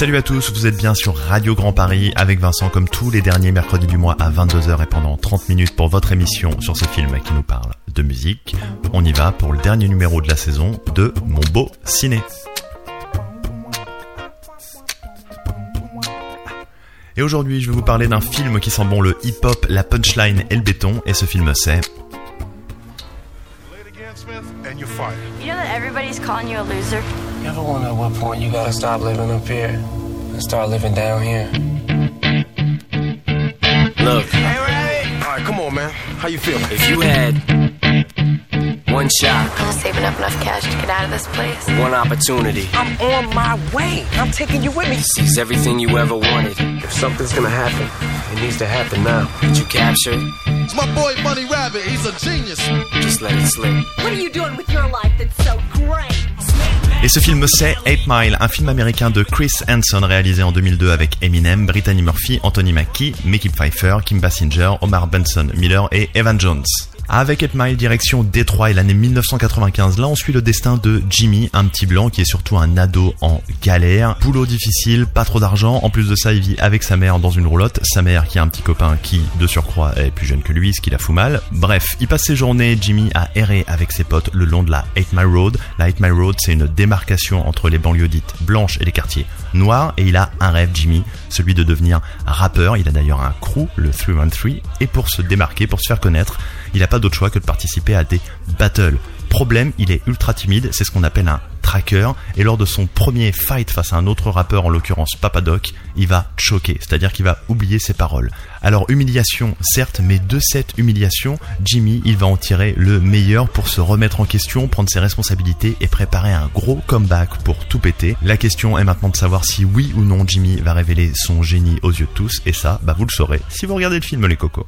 Salut à tous, vous êtes bien sur Radio Grand Paris avec Vincent comme tous les derniers mercredis du mois à 22h et pendant 30 minutes pour votre émission sur ce film qui nous parle de musique. On y va pour le dernier numéro de la saison de Mon Beau Ciné. Et aujourd'hui, je vais vous parler d'un film qui sent bon le hip-hop, la punchline et le béton, et ce film c'est... You know that everybody's calling you a loser? You ever wonder at what point you gotta stop living up here and start living down here? Look, Hey, hey, hey. All right, come on, man. How you feeling? if you had one shot, I'm saving up enough cash to get out of this place. one opportunity, I'm on my way. I'm taking you with me. seize everything you ever wanted, If something's gonna happen, it needs to happen now. did you capture it? It's my boy Bunny Rabbit. He's a genius. Just let it slip. What are you doing with your life that's so great? Et ce film c'est 8 Mile, un film américain de Chris Hanson réalisé en 2002 avec Eminem, Brittany Murphy, Anthony Mackie, Mickey Pfeiffer, Kim Basinger, Omar Benson Miller et Evan Jones. Avec 8 Mile, direction Détroit et l'année 1995, là on suit le destin de Jimmy, un petit blanc qui est surtout un ado en galère. Boulot difficile, pas trop d'argent, en plus de ça il vit avec sa mère dans une roulotte, sa mère qui a un petit copain qui, de surcroît, est plus jeune que lui, ce qui la fout mal. Bref, il passe ses journées, Jimmy, à errer avec ses potes le long de la 8 Mile Road. La 8 Mile Road c'est une démarcation entre les banlieues dites blanches et les quartiers noirs, et il a un rêve, Jimmy, celui de devenir rappeur. Il a d'ailleurs un crew, le 313, et pour se démarquer, pour se faire connaître, il n'a pas d'autre choix que de participer à des battles. Problème, il est ultra timide, c'est ce qu'on appelle un tracker, et lors de son premier fight face à un autre rappeur, en l'occurrence Papadoc, il va choquer, c'est-à-dire qu'il va oublier ses paroles. Alors humiliation, certes, mais de cette humiliation, Jimmy, il va en tirer le meilleur pour se remettre en question, prendre ses responsabilités et préparer un gros comeback pour tout péter. La question est maintenant de savoir si oui ou non Jimmy va révéler son génie aux yeux de tous, et ça, bah vous le saurez si vous regardez le film les cocos.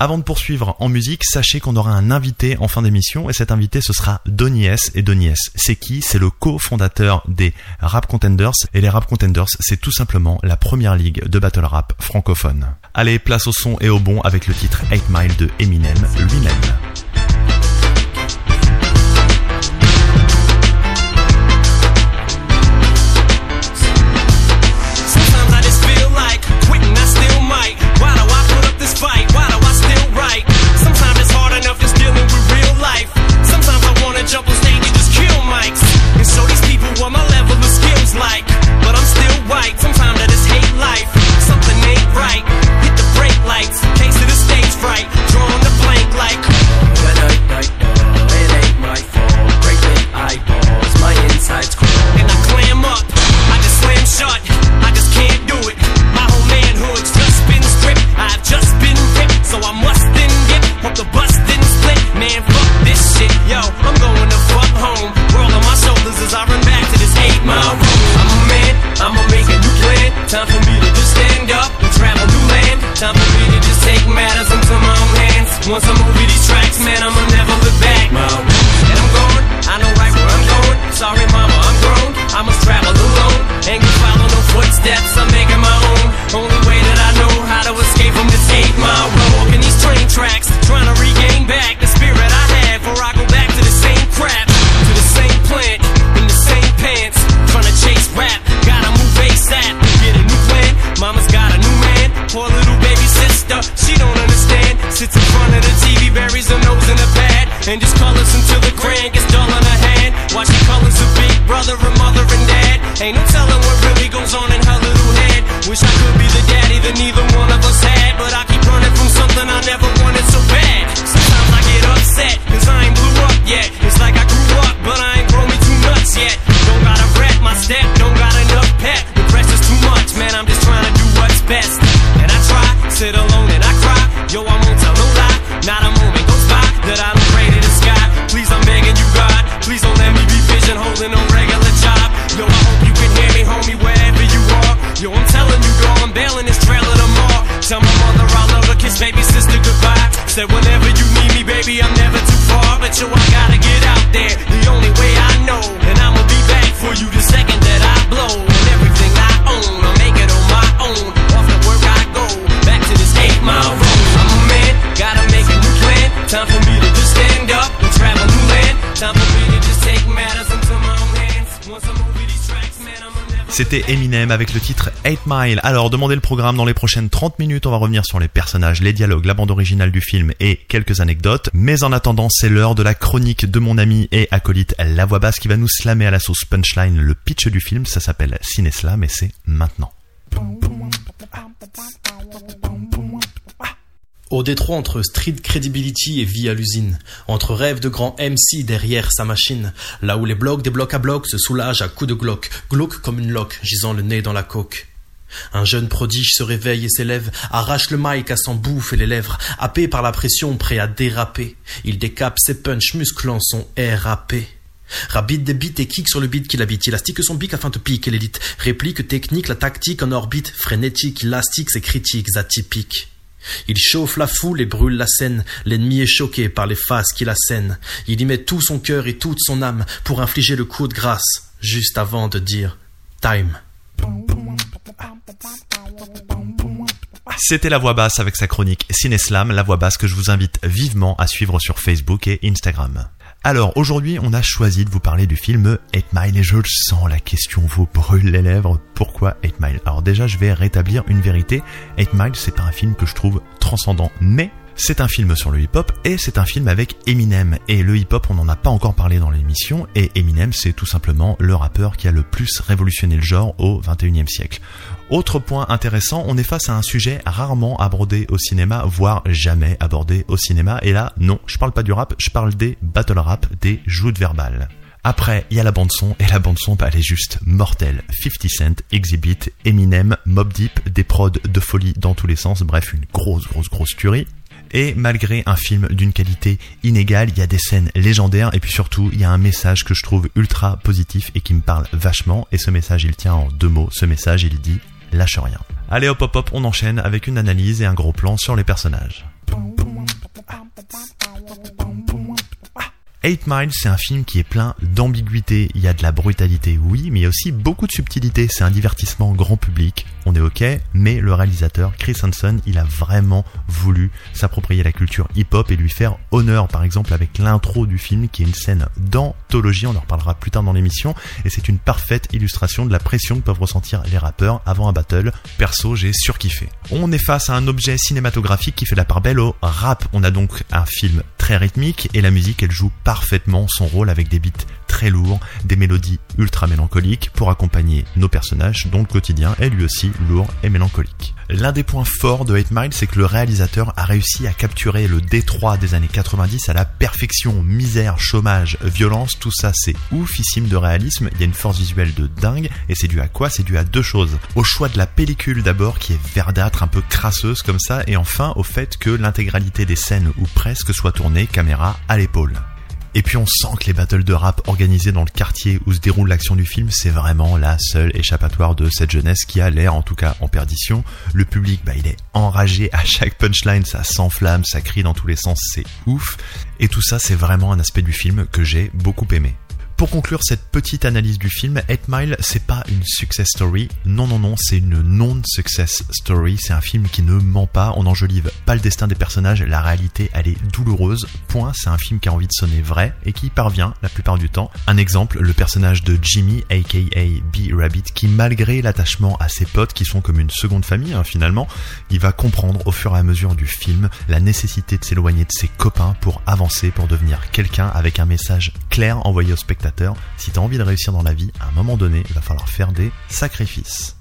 Avant de poursuivre en musique, sachez qu'on aura un invité en fin d'émission et cet invité ce sera Donny S. Et Donny S, c'est qui? C'est le cofondateur des Rap Contenders et les Rap Contenders, c'est tout simplement la première ligue de battle rap francophone. Allez, place au son et au bon avec le titre 8 Mile de Eminem lui-même. Hands. Once I'm C'était Eminem avec le titre 8 Mile. Alors, demandez le programme dans les prochaines 30 minutes. On va revenir sur les personnages, les dialogues, la bande originale du film et quelques anecdotes. Mais en attendant, c'est l'heure de la chronique de mon ami et acolyte La Voix Basse qui va nous slammer à la sauce punchline le pitch du film. Ça s'appelle Cineslam et c'est maintenant. Au détroit entre street credibility et vie à l'usine, entre rêve de grand MC derrière sa machine, là où les blocs des blocs à blocs se soulagent à coups de glock, glauque comme une loque, gisant le nez dans la coque. Un jeune prodige se réveille et s'élève, arrache le mic à s'en bouffer les lèvres, happé par la pression, prêt à déraper. Il décape ses punches musclant son RAP. Rabide des beats et kick sur le beat qu'il habite. Il astique son bic afin de piquer l'élite. Réplique technique, la tactique en orbite. Frénétique, élastique, ses critiques atypiques. Il chauffe la foule et brûle la scène. L'ennemi est choqué par les faces qu'il assène. Il y met tout son cœur et toute son âme pour infliger le coup de grâce, juste avant de dire Time. C'était la voix basse avec sa chronique Cineslam, la voix basse que je vous invite vivement à suivre sur Facebook et Instagram. Alors aujourd'hui, on a choisi de vous parler du film 8 Mile et je le sens, la question vous brûle les lèvres. Pourquoi 8 Mile? Alors déjà, je vais rétablir une vérité. 8 Mile, c'est un film que je trouve transcendant, mais c'est un film sur le hip-hop et c'est un film avec Eminem. Et le hip-hop, on n'en a pas encore parlé dans l'émission et Eminem, c'est tout simplement le rappeur qui a le plus révolutionné le genre au 21e siècle. Autre point intéressant, on est face à un sujet rarement abordé au cinéma, voire jamais abordé au cinéma. Et là, non, je parle pas du rap, je parle des battle rap, des joutes verbales. Après, il y a la bande son, et la bande son, bah, elle est juste mortelle. 50 Cent, Exhibit, Eminem, Mob Deep, des prods de folie dans tous les sens, bref, une grosse, grosse, grosse tuerie. Et malgré un film d'une qualité inégale, il y a des scènes légendaires et puis surtout, il y a un message que je trouve ultra positif et qui me parle vachement. Et ce message, il tient en deux mots. Ce message, il dit lâche rien. Allez hop hop hop, on enchaîne avec une analyse et un gros plan sur les personnages. 8 Miles, c'est un film qui est plein d'ambiguïté. Il y a de la brutalité, oui, mais il y a aussi beaucoup de subtilité. C'est un divertissement grand public. On est ok, mais le réalisateur Chris Hansen, il a vraiment voulu s'approprier la culture hip-hop et lui faire honneur, par exemple avec l'intro du film, qui est une scène d'anthologie. On en reparlera plus tard dans l'émission, et c'est une parfaite illustration de la pression que peuvent ressentir les rappeurs avant un battle. Perso, j'ai surkiffé. On est face à un objet cinématographique qui fait la part belle au rap. On a donc un film très rythmique et la musique, elle joue parfaitement son rôle avec des beats très lourds, des mélodies ultra mélancoliques pour accompagner nos personnages dont le quotidien est lui aussi lourd et mélancolique. L'un des points forts de 8 Mile, c'est que le réalisateur a réussi à capturer le détroit des années 90 à la perfection. Misère, chômage, violence, tout ça c'est oufissime de réalisme. Il y a une force visuelle de dingue et c'est dû à quoi? C'est dû à deux choses. Au choix de la pellicule d'abord qui est verdâtre, un peu crasseuse comme ça et enfin au fait que l'intégralité des scènes ou presque soit tournée caméra à l'épaule. Et puis on sent que les battles de rap organisés dans le quartier où se déroule l'action du film, c'est vraiment la seule échappatoire de cette jeunesse qui a l'air en tout cas en perdition. Le public, bah, il est enragé à chaque punchline, ça s'enflamme, ça crie dans tous les sens, c'est ouf. Et tout ça, c'est vraiment un aspect du film que j'ai beaucoup aimé. Pour conclure cette petite analyse du film, 8 Mile, c'est pas une success story. Non, non, non, c'est une non-success story. C'est un film qui ne ment pas. On n'enjolive pas le destin des personnages. La réalité, elle est douloureuse. Point, c'est un film qui a envie de sonner vrai et qui parvient la plupart du temps. Un exemple, le personnage de Jimmy, aka B Rabbit, qui malgré l'attachement à ses potes, qui sont comme une seconde famille, hein, finalement, il va comprendre au fur et à mesure du film la nécessité de s'éloigner de ses copains pour avancer, pour devenir quelqu'un avec un message clair envoyé au spectateur si t'as envie de réussir dans la vie, à un moment donné, il va falloir faire des sacrifices.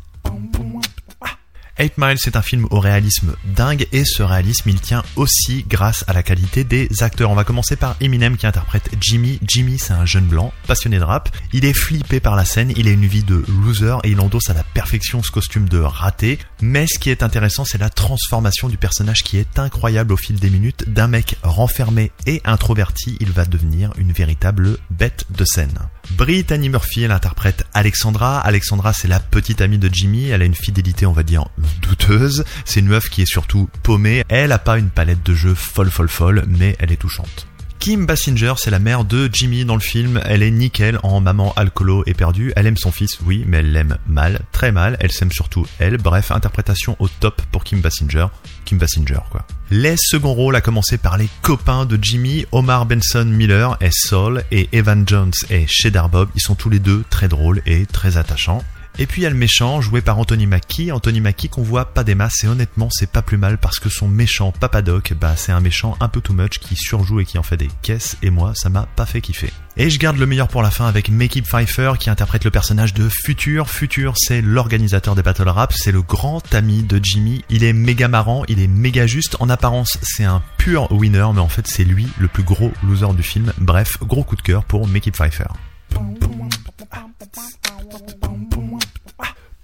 8 Miles, c'est un film au réalisme dingue et ce réalisme, il tient aussi grâce à la qualité des acteurs. On va commencer par Eminem qui interprète Jimmy. Jimmy, c'est un jeune blanc, passionné de rap. Il est flippé par la scène, il a une vie de loser et il endosse à la perfection ce costume de raté. Mais ce qui est intéressant, c'est la transformation du personnage qui est incroyable au fil des minutes. D'un mec renfermé et introverti, il va devenir une véritable bête de scène. Brittany Murphy, elle interprète Alexandra. Alexandra, c'est la petite amie de Jimmy. Elle a une fidélité, on va dire, douteuse. C'est une meuf qui est surtout paumée. Elle a pas une palette de jeux folle, folle, folle, mais elle est touchante. Kim Basinger, c'est la mère de Jimmy dans le film. Elle est nickel en maman alcoolo et perdue. Elle aime son fils, oui, mais elle l'aime mal, très mal. Elle s'aime surtout elle. Bref, interprétation au top pour Kim Basinger. Kim Basinger, quoi. Les seconds rôles, à commencer par les copains de Jimmy, Omar Benson Miller et Saul, et Evan Jones et Cheddar Bob. Ils sont tous les deux très drôles et très attachants. Et puis il y a le méchant, joué par Anthony Mackie. Anthony Mackie qu'on voit pas des masses, et honnêtement, c'est pas plus mal parce que son méchant Papadoc, bah c'est un méchant un peu too much qui surjoue et qui en fait des caisses, et moi, ça m'a pas fait kiffer. Et je garde le meilleur pour la fin avec Makey Pfeiffer qui interprète le personnage de Future. Future, c'est l'organisateur des battle rap, c'est le grand ami de Jimmy. Il est méga marrant, il est méga juste. En apparence, c'est un pur winner, mais en fait, c'est lui le plus gros loser du film. Bref, gros coup de cœur pour Makey Pfeiffer.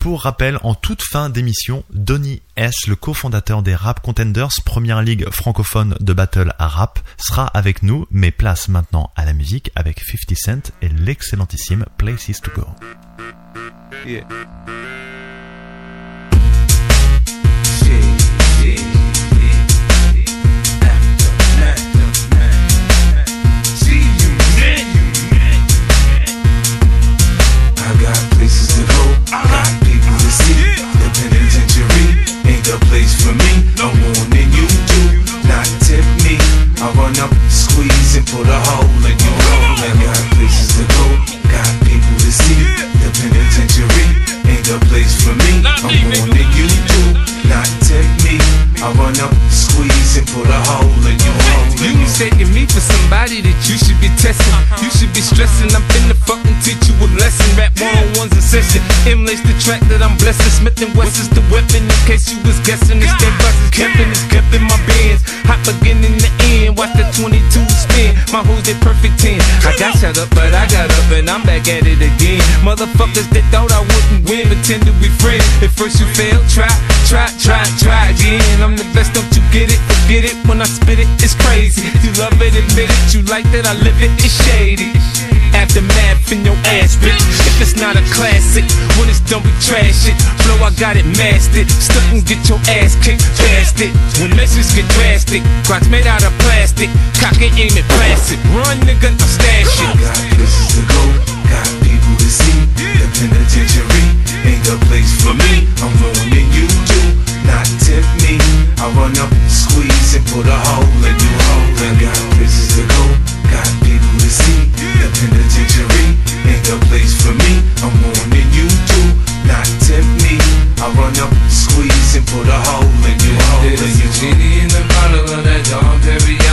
Pour rappel, en toute fin d'émission, Donny S, le cofondateur des Rap Contenders, première ligue francophone de battle à rap, sera avec nous, mais place maintenant à la musique avec 50 Cent et l'excellentissime Places to Go. Spit it, it's crazy. You love it, admit it. You like that I live it, it's shady. Aftermath in your ass, bitch. If it's not a classic, when it's done, we trash it. Flow, I got it mastered. Stunt and get your ass kicked, past it. When measures get drastic, crotch made out of plastic. Cock it, aim it, blast it. Run, nigga, I stash it. Got places to go, got people to see. The penitentiary ain't the place for me. I'm ruining you too, not tip me. I run up, squeeze, and put a hole in your hole. I got places to go, got people to see. The penitentiary ain't the place for me. I'm ruining you too, not tip me. I run up, squeeze, and put a hole in your hole. There's a genie in the bottle of that Dom Perignon.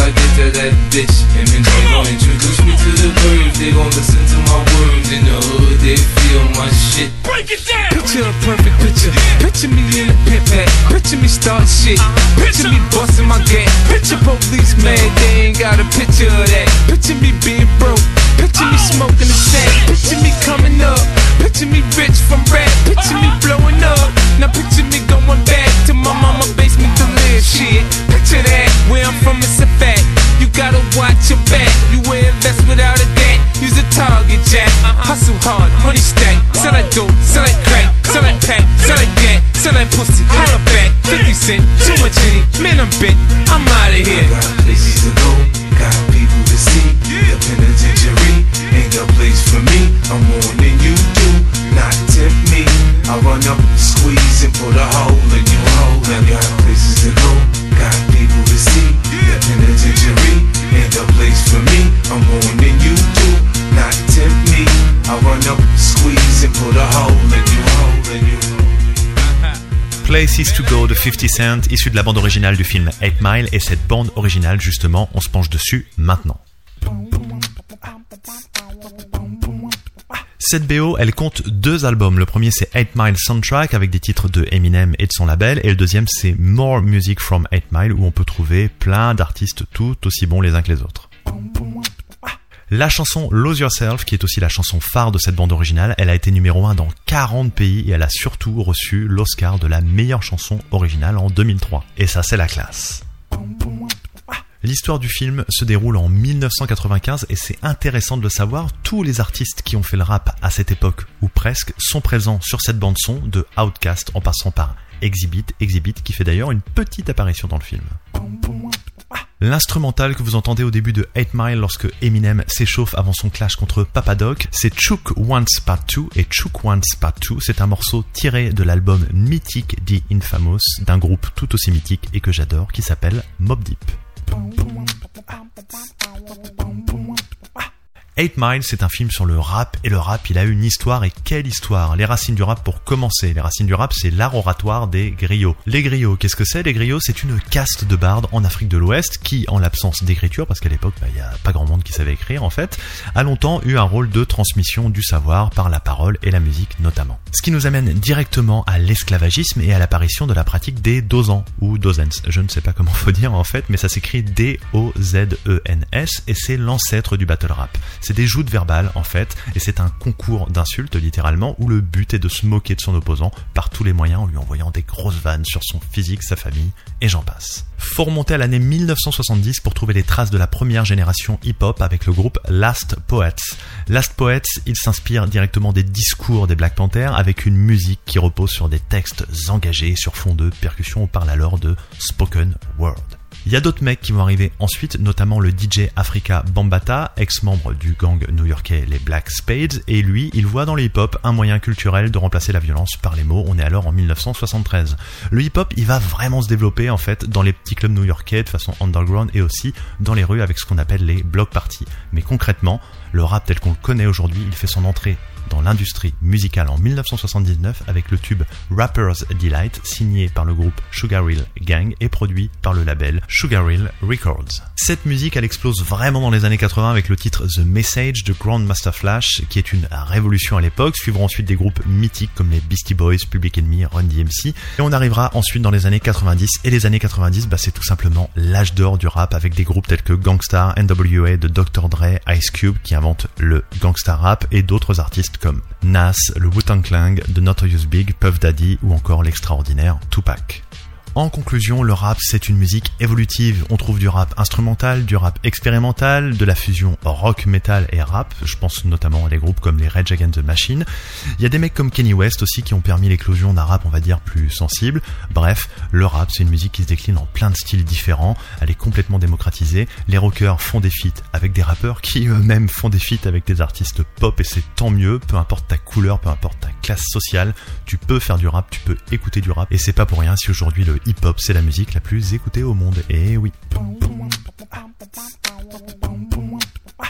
I get to that bitch. And then they gon' introduce me to the birds. They gon' listen to my words. In the hood, they feel my shit. Break it down! Picture a perfect picture. Picture me in a pit pad. Picture me start shit. Picture me busting my gat. Picture police mad. They ain't got a picture of that. Picture me being broke. 50 Cent, issu de la bande originale du film 8 Mile, et cette bande originale, justement, on se penche dessus maintenant. Cette BO, elle compte deux albums. Le premier, c'est 8 Mile Soundtrack avec des titres de Eminem et de son label. Et le deuxième, c'est More Music from 8 Mile où on peut trouver plein d'artistes tout aussi bons les uns que les autres. La chanson Lose Yourself, qui est aussi la chanson phare de cette bande originale, elle a été numéro 1 dans 40 pays et elle a surtout reçu l'Oscar de la meilleure chanson originale en 2003. Et ça, c'est la classe. L'histoire du film se déroule en 1995 et c'est intéressant de le savoir, tous les artistes qui ont fait le rap à cette époque, ou presque, sont présents sur cette bande son de Outkast en passant par Exhibit, Exhibit qui fait d'ailleurs une petite apparition dans le film. L'instrumental que vous entendez au début de 8 Mile lorsque Eminem s'échauffe avant son clash contre Papadoc, c'est Chook Once Part 2 et Chook Once Part 2, c'est un morceau tiré de l'album mythique The Infamous d'un groupe tout aussi mythique et que j'adore qui s'appelle Mob Deep. Eight Mile, c'est un film sur le rap et le rap, il a une histoire et quelle histoire? Les racines du rap pour commencer. Les racines du rap, c'est l'art oratoire des griots. Les griots, qu'est-ce que c'est Les griots, c'est une caste de bardes en Afrique de l'Ouest qui, en l'absence d'écriture, parce qu'à l'époque, bah, il n'y a pas grand monde qui savait écrire en fait, a longtemps eu un rôle de transmission du savoir par la parole et la musique notamment. Ce qui nous amène directement à l'esclavagisme et à l'apparition de la pratique des dosans ou dozens. Je ne sais pas comment faut dire en fait, mais ça s'écrit D-O-Z-E-N-S et c'est l'ancêtre du battle rap. C'est des joutes verbales en fait, et c'est un concours d'insultes littéralement où le but est de se moquer de son opposant par tous les moyens en lui envoyant des grosses vannes sur son physique, sa famille, et j'en passe. Faut remonter à l'année 1970 pour trouver les traces de la première génération hip-hop avec le groupe Last Poets. Last Poets, il s'inspire directement des discours des Black Panthers avec une musique qui repose sur des textes engagés sur fond de percussions, on parle alors de spoken word. Il y a d'autres mecs qui vont arriver ensuite, notamment le DJ Africa Bambata, ex-membre du gang new-yorkais les Black Spades, et lui, il voit dans le hip-hop un moyen culturel de remplacer la violence par les mots. On est alors en 1973. Le hip-hop, il va vraiment se développer en fait dans les petits clubs new-yorkais de façon underground et aussi dans les rues avec ce qu'on appelle les block parties. Mais concrètement, le rap tel qu'on le connaît aujourd'hui, il fait son entrée dans l'industrie musicale en 1979 avec le tube Rapper's Delight signé par le groupe Sugar Hill Gang et produit par le label Sugar Hill Records. Cette musique elle explose vraiment dans les années 80 avec le titre The Message de Grandmaster Flash qui est une révolution à l'époque, suivront ensuite des groupes mythiques comme les Beastie Boys, Public Enemy, Run DMC et on arrivera ensuite dans les années 90 et les années 90 bah, c'est tout simplement l'âge d'or du rap avec des groupes tels que Gangstar, NWA de Dr. Dre, Ice Cube qui le gangsta rap et d'autres artistes comme Nas, le Wu-Tang Clan, The Notorious Big, Puff Daddy ou encore l'extraordinaire Tupac. En conclusion, le rap, c'est une musique évolutive. On trouve du rap instrumental, du rap expérimental, de la fusion rock, metal et rap. Je pense notamment à des groupes comme les Rage Against the Machine. Il y a des mecs comme Kenny West aussi qui ont permis l'éclosion d'un rap, on va dire, plus sensible. Bref, le rap, c'est une musique qui se décline en plein de styles différents. Elle est complètement démocratisée. Les rockers font des feats avec des rappeurs qui eux-mêmes font des feats avec des artistes pop et c'est tant mieux. Peu importe ta couleur, peu importe ta classe sociale, tu peux faire du rap, tu peux écouter du rap. Et c'est pas pour rien si aujourd'hui le hip-hop, c'est la musique la plus écoutée au monde. Et oui.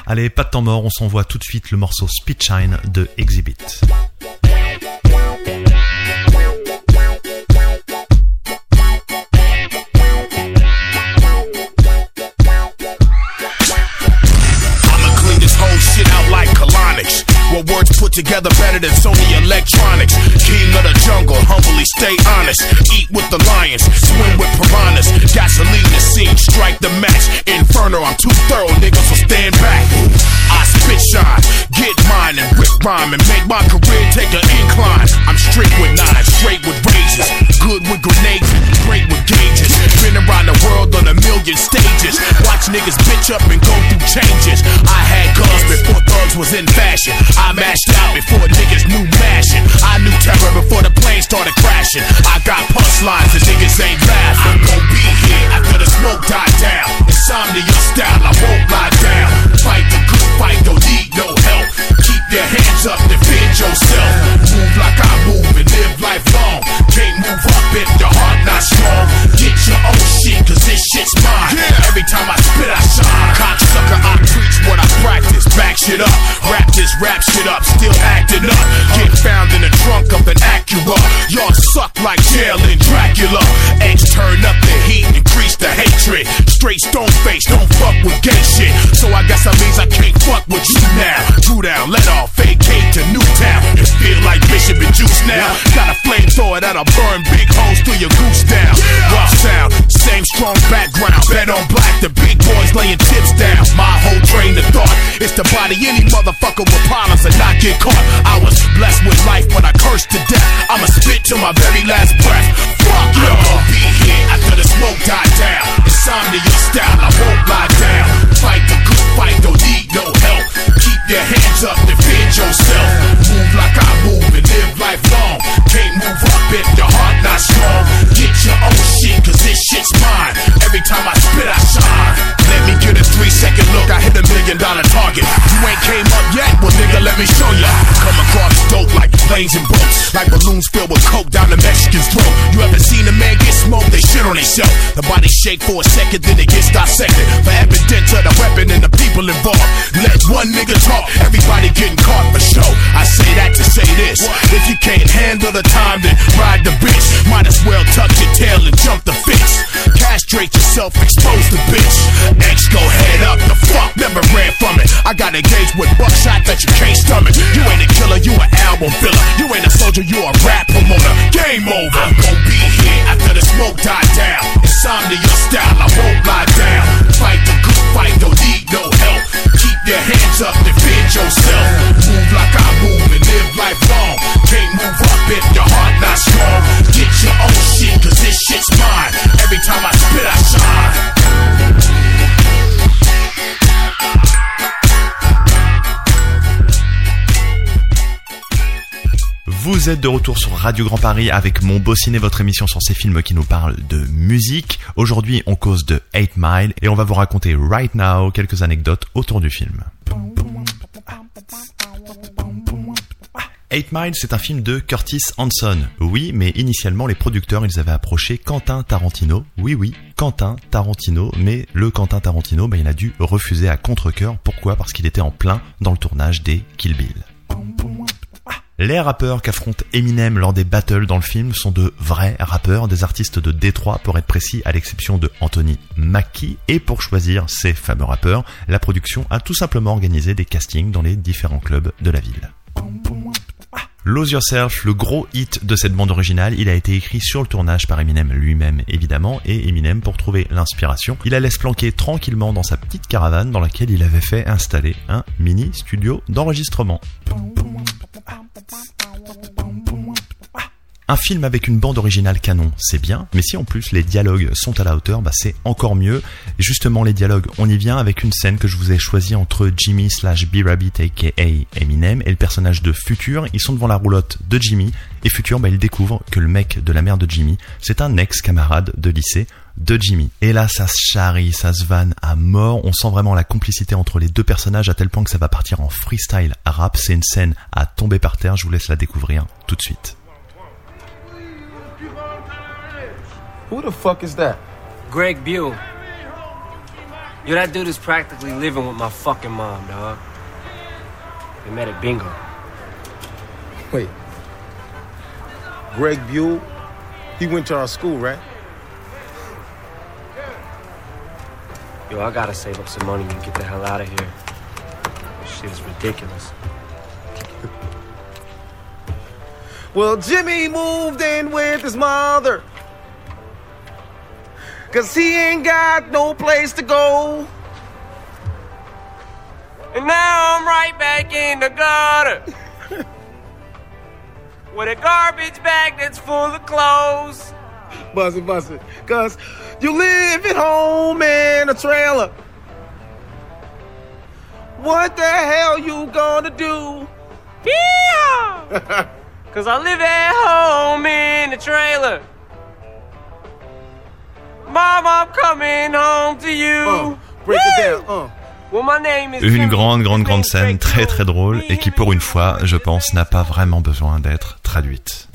Allez, pas de temps mort, on s'envoie tout de suite le morceau Speedshine de Exhibit. King of the jungle, humbly stay honest. Eat with the lions, swim with piranhas. Gasoline the scene, strike the match. Inferno, I'm too thorough, niggas, so stand back. I spit shine, get mine and rip rhyme and make my career take an incline. I'm straight with knives, straight with razors, good with grenades, great with gauges. Been around the world on a million stages. Watch niggas bitch up and go through changes. I had guns before thugs was in fashion. I mashed out before niggas knew mashing. I knew before the plane started crashing. I got punchlines and niggas ain't laughing. I'm gon' be here after the smoke died down. Insomnia style, I won't lie down. Fight the good fight, don't need no help. Keep your hands up, defend yourself. Move like I move and live life long. Can't move up if your heart not strong. Get your own shit, cause this shit's mine. Every time I spit, I shine. Cocksucker, I preach what I practice. Back shit up. Rap this rap shit up, your goose down. Rough sound, same strong background. Bet on black, the big boys laying chips down. My whole train of thought is to body any motherfucker with problems and not get caught. I was blessed with life, but I cursed to death. I'ma spit to my very last breath. Fuck you. I'll be here after the smoke died down. Insomnia style, I won't lie down. And. Like balloons filled with coke down the Mexican's throat. You ever seen a man get smoked? They shit on themselves. The body shake for a second, then it gets dissected. For evidence to the weapon and the people involved. Let one nigga talk, everybody getting caught for show. I say that to say this. If you can't handle the time, then ride the bitch. Might as well tuck your tail and jump the fence. Castrate yourself, expose the bitch. X go head up, the fuck never ran from it. I got engaged with buckshot that you can't stomach. You ain't a killer, you an album filler. You ain't a soldier, you a rap promoter. Game over. I'm gon' be here after the smoke died down. Insomnia style, I won't lie down. Fight the good fight, don't need no help. Keep your hands up, defend yourself. Move like I move and live life long. Can't move up if your heart not strong. Vous êtes de retour sur Radio Grand Paris avec Mon Beau votre émission sur ces films qui nous parlent de musique. Aujourd'hui, on cause de 8 Mile et on va vous raconter right now quelques anecdotes autour du film. 8 Mile, c'est un film de Curtis Hanson. Oui, mais initialement, les producteurs, ils avaient approché Quentin Tarantino. Oui, oui, Quentin Tarantino. Mais le Quentin Tarantino, ben, il a dû refuser à contre-cœur. Pourquoi? Parce qu'il était en plein dans le tournage des Kill Bill. Les rappeurs qu'affronte Eminem lors des battles dans le film sont de vrais rappeurs, des artistes de Détroit pour être précis, à l'exception de Anthony Mackie. Et pour choisir ces fameux rappeurs, la production a tout simplement organisé des castings dans les différents clubs de la ville. Lose Yourself, le gros hit de cette bande originale, il a été écrit sur le tournage par Eminem lui-même évidemment, et Eminem pour trouver l'inspiration, il la laisse planquer tranquillement dans sa petite caravane dans laquelle il avait fait installer un mini studio d'enregistrement. Un film avec une bande originale canon, c'est bien, mais si en plus les dialogues sont à la hauteur, bah c'est encore mieux. Et justement, les dialogues, on y vient avec une scène que je vous ai choisie entre Jimmy slash B-Rabbit aka Eminem et le personnage de Future. Ils sont devant la roulotte de Jimmy et Future, bah, il découvre que le mec de la mère de Jimmy, c'est un ex-camarade de lycée de Jimmy. Et là, ça se charrie, ça se vanne à mort. On sent vraiment la complicité entre les deux personnages à tel point que ça va partir en freestyle rap. C'est une scène à tomber par terre. Je vous laisse la découvrir tout de suite. Who the fuck is that? Greg Buell. Yo, that dude is practically living with my fucking mom, dog. We met at bingo. Wait. Greg Buell? He went to our school, right? Yo, I gotta save up some money and get the hell out of here. This shit is ridiculous. Well, Jimmy moved in with his mother. Cause he ain't got no place to go. And now I'm right back in the gutter. With a garbage bag that's full of clothes. Buzz it, buzz it. Cause you live at home in a trailer. What the hell you gonna do? Yeah! Cause I live at home in a trailer. Une grande, grande, grande scène très, très drôle et qui, pour une fois, je pense, n'a pas vraiment besoin d'être traduite.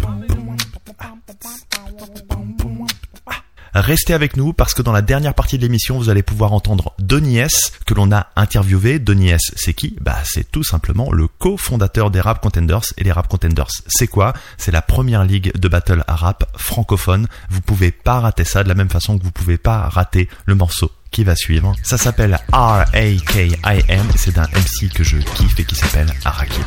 Restez avec nous parce que dans la dernière partie de l'émission, vous allez pouvoir entendre Donny S que l'on a interviewé. Donny S, c'est qui? Bah, c'est tout simplement le cofondateur des Rap Contenders. Et les Rap Contenders, c'est quoi? C'est la première ligue de battle à rap francophone. Vous pouvez pas rater ça de la même façon que vous pouvez pas rater le morceau qui va suivre. Ça s'appelle R-A-K-I-M. C'est d'un MC que je kiffe et qui s'appelle Arakim.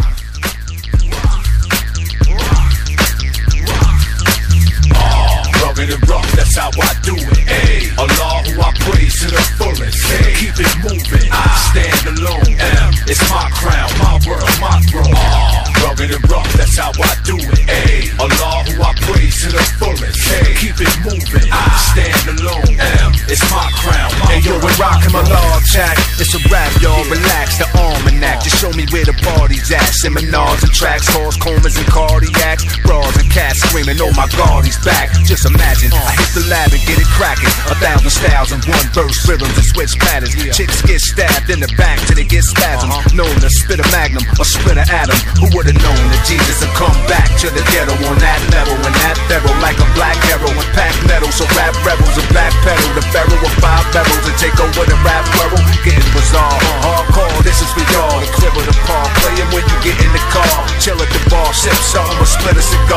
Rugged and rough, that's how I do it. Ay, Allah who I praise to the fullest. Ay, keep it moving, I stand alone. M, it's my crown, my world, my throne. Uh, rugged and rough, that's how I do it. Ay, Allah who I praise to the fullest. Ay, keep it moving, I stand alone. M, it's my crown, Hey yo, we're rocking my log track. It's a rap, y'all. Relax, the almanac. Just show me where the party's at. Seminars and tracks, calls, comas and cardiacs. Bras and cats screaming, oh my god, he's back. Just imagine, I hit the lab and get it cracking. A thousand styles in one verse, rhythms and switch patterns. Chicks get stabbed in the back till they get spasms. Uh-huh. Known to spit a magnum or split a atom. Who would've known that Jesus would come back to the ghetto on that level and that feral like a black arrow and pack metal. So rap rebels and black pedal the barrel of five barrels and take over the rap world. Getting bizarre, uh, hardcore. This is for y'all. The clip of the park, playing when you get in the car. Chill at the bar, sip something or split a cigar.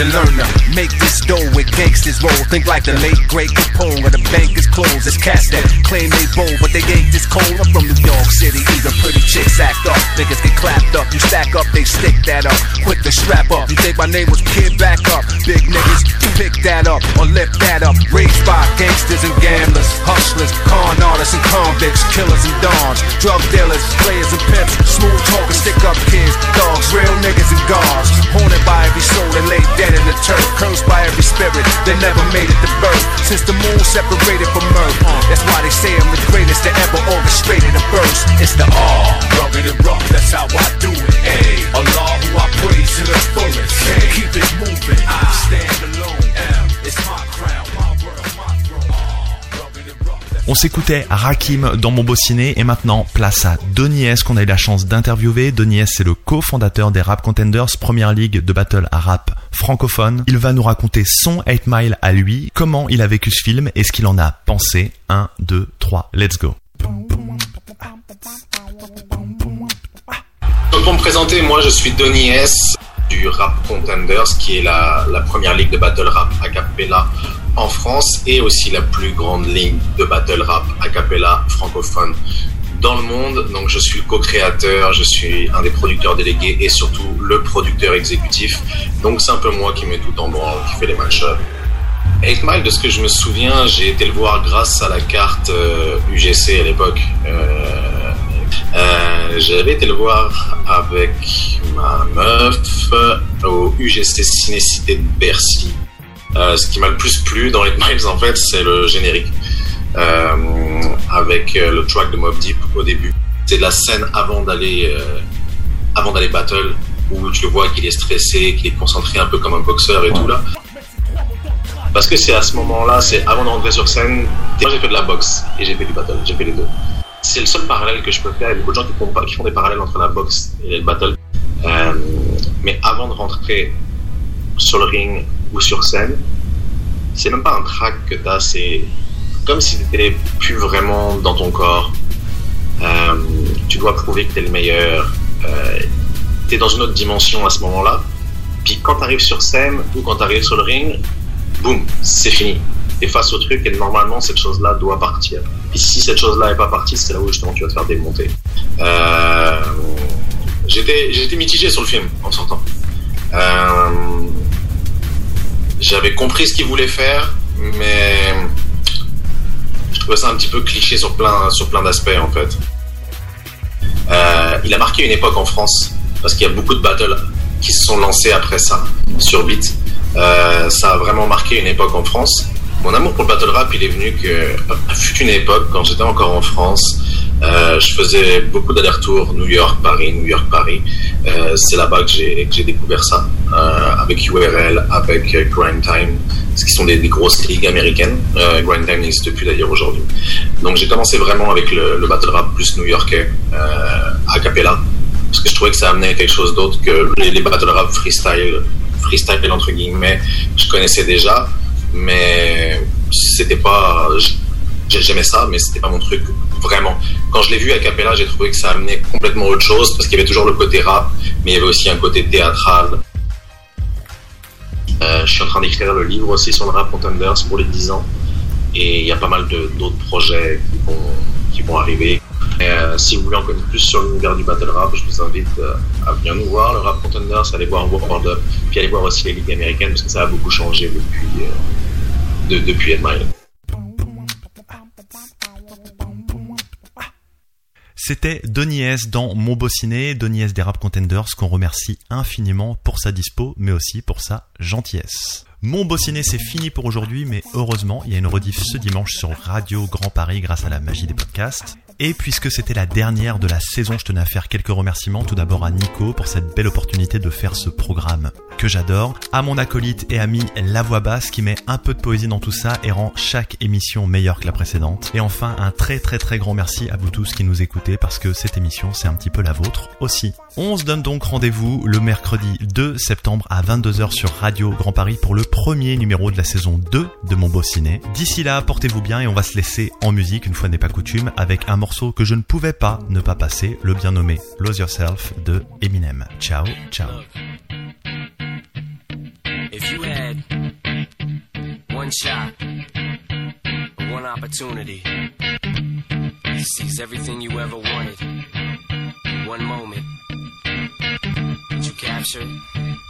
And learn to make this dough with gangsters roll. Think like the late great Capone or the bank is closed. It's cats that claim they bold, but they ain't this cold. I'm from New York City, even pretty chicks act up. Niggas get clapped up, you stack up, they stick that up. Quick to strap up. You think my name was Kid Back Up? Big niggas, pick that up or lift that up. Raised by gangsters and gamblers, hustlers, con artists and convicts, killers and dons, drug dealers, players and pimps, smooth talkers, stick up kids, dogs, real niggas and guards. Haunted by every soul that lay dead in the turf, cursed by every spirit that never made it to birth. Since the moon separated from Earth, that's why they say I'm the greatest that ever orchestrated a burst. It's the R. Rubbing it rough, that's how I do it. A. Allah who I praise to the fullest. K. Keep it moving. I stand alone. M. It's my that's On s'écoutait Rakim dans mon beau ciné et maintenant place à Donny S qu'on a eu la chance d'interviewer. Donny S c'est le cofondateur des Rap Contenders, première ligue de battle à rap francophone. Il va nous raconter son 8 Mile à lui, comment il a vécu ce film et ce qu'il en a pensé. 1, 2, 3, let's go. Donc pour me présenter, moi je suis Donny S du Rap Contenders, qui est la, la première ligue de battle rap a cappella en France et aussi la plus grande ligue de battle rap a cappella francophone dans le monde. Donc je suis co-créateur, je suis un des producteurs délégués et surtout le producteur exécutif. Donc c'est un peu moi qui met tout en branle, qui fait les match-ups. 8 Mile, de ce que je me souviens, j'ai été le voir grâce à la carte euh, UGC à l'époque. Euh, euh, J'avais été le voir avec ma meuf euh, au UGC Cinécité de Bercy. Euh, ce qui m'a le plus plu dans 8 Miles, en fait, c'est le générique. Euh, avec euh, le track de Mob Deep au début. C'est de la scène avant d'aller euh, avant d'aller battle, où tu vois qu'il est stressé, qu'il est concentré un peu comme un boxeur et tout là. Parce que c'est à ce moment-là, c'est avant d'entrer sur scène. Moi, j'ai fait de la boxe et j'ai fait du battle, j'ai fait les deux. C'est le seul parallèle que je peux faire. Il y a beaucoup de gens qui font, des parallèles entre la boxe et le battle. Mais avant de rentrer sur le ring ou sur scène, c'est même pas un track que t'as, c'est comme si t'étais plus vraiment dans ton corps. Euh, tu dois prouver que t'es le meilleur. Euh, t'es dans une autre dimension à ce moment-là. Puis quand t'arrives sur scène ou quand t'arrives sur le ring, boum, c'est fini. T'es face au truc et normalement cette chose-là doit partir. Puis si cette chose-là est pas partie, c'est là où justement tu vas te faire démonter. Euh, j'étais, j'étais mitigé sur le film en sortant. Euh, j'avais compris ce qu'il voulait faire, mais ça un petit peu cliché sur plein, sur plein d'aspects en fait. Euh, il a marqué une époque en France parce qu'il y a beaucoup de battles qui se sont lancés après ça sur Beat. Euh, ça a vraiment marqué une époque en France. Mon amour pour le battle rap, il est venu que fut une époque quand j'étais encore en France. euh, je faisais beaucoup d'allers-retours New York, Paris, New York, Paris. Euh, c'est là-bas que j'ai découvert ça euh, avec URL, avec euh, Grind Time, ce qui sont des, grosses ligues américaines. Euh, Grind Time n'existe plus d'ailleurs aujourd'hui. Donc j'ai commencé vraiment avec le, le battle rap plus new-yorkais, euh, a cappella, parce que je trouvais que ça amenait quelque chose d'autre que les, battle rap freestyle, freestyle entre guillemets, je connaissais déjà, mais c'était pas, j'ai- j'aimais ça, mais c'était pas mon truc vraiment. Quand je l'ai vu à cappella, j'ai trouvé que ça amenait complètement autre chose, parce qu'il y avait toujours le côté rap, mais il y avait aussi un côté théâtral. Euh, je suis en train d'écrire le livre aussi sur le rap contenders pour les 10 ans. Et il y a pas mal d'autres projets qui vont, qui vont arriver. Euh, si vous voulez en connaître plus sur l'univers du battle rap, je vous invite euh, à venir nous voir, le rap contenders, aller voir World Up, puis aller voir aussi les ligues américaines, parce que ça a beaucoup changé depuis, euh, de- depuis Ed C'était Donny S dans Mon Beau Ciné, Donny S des Rap Contenders qu'on remercie infiniment pour sa dispo mais aussi pour sa gentillesse. Mon beau ciné, c'est fini pour aujourd'hui, mais heureusement, il y a une rediff ce dimanche sur Radio Grand Paris grâce à la magie des podcasts. Et puisque c'était la dernière de la saison, je tenais à faire quelques remerciements. Tout d'abord à Nico pour cette belle opportunité de faire ce programme que j'adore. À mon acolyte et ami La Voix Basse qui met un peu de poésie dans tout ça et rend chaque émission meilleure que la précédente. Et enfin, un très très très grand merci à vous tous qui nous écoutez parce que cette émission c'est un petit peu la vôtre aussi. On se donne donc rendez-vous le mercredi 2 septembre à 22h sur Radio Grand Paris pour le premier numéro de la saison 2 de Mon Beau Ciné. D'ici là, portez-vous bien et on va se laisser en musique, une fois n'est pas coutume, avec un morceau que je ne pouvais pas ne pas passer, le bien nommé Lose Yourself de Eminem. Ciao, ciao. If you had one shot, one opportunity to seize everything you ever wanted one moment, would you capture it?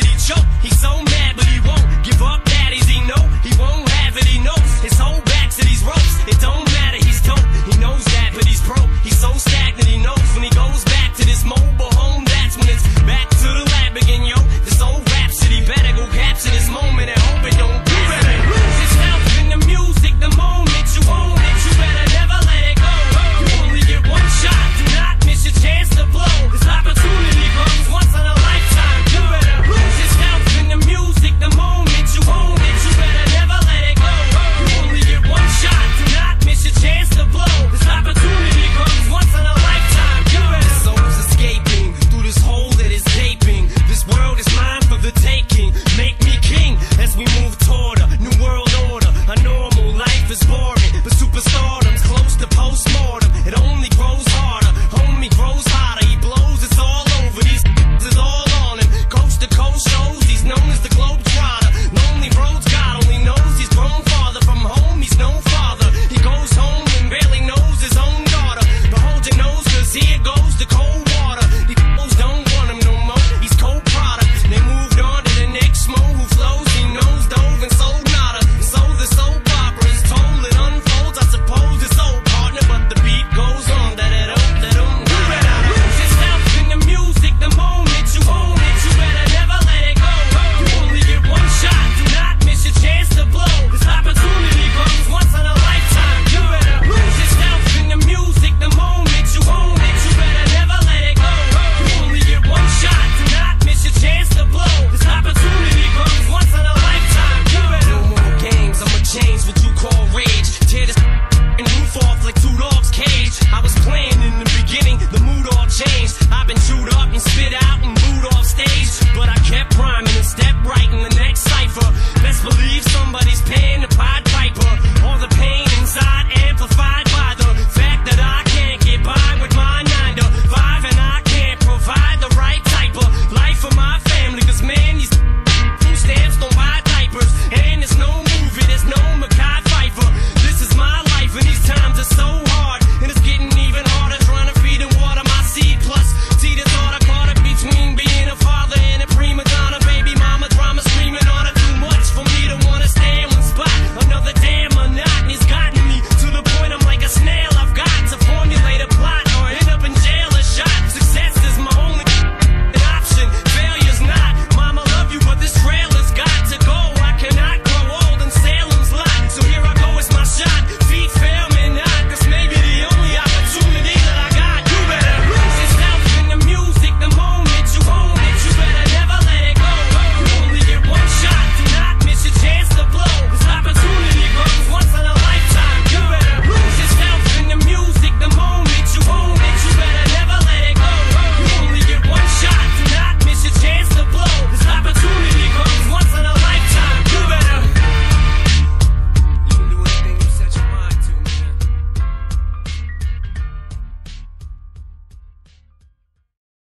He choke. He's so mad, but he won't give up.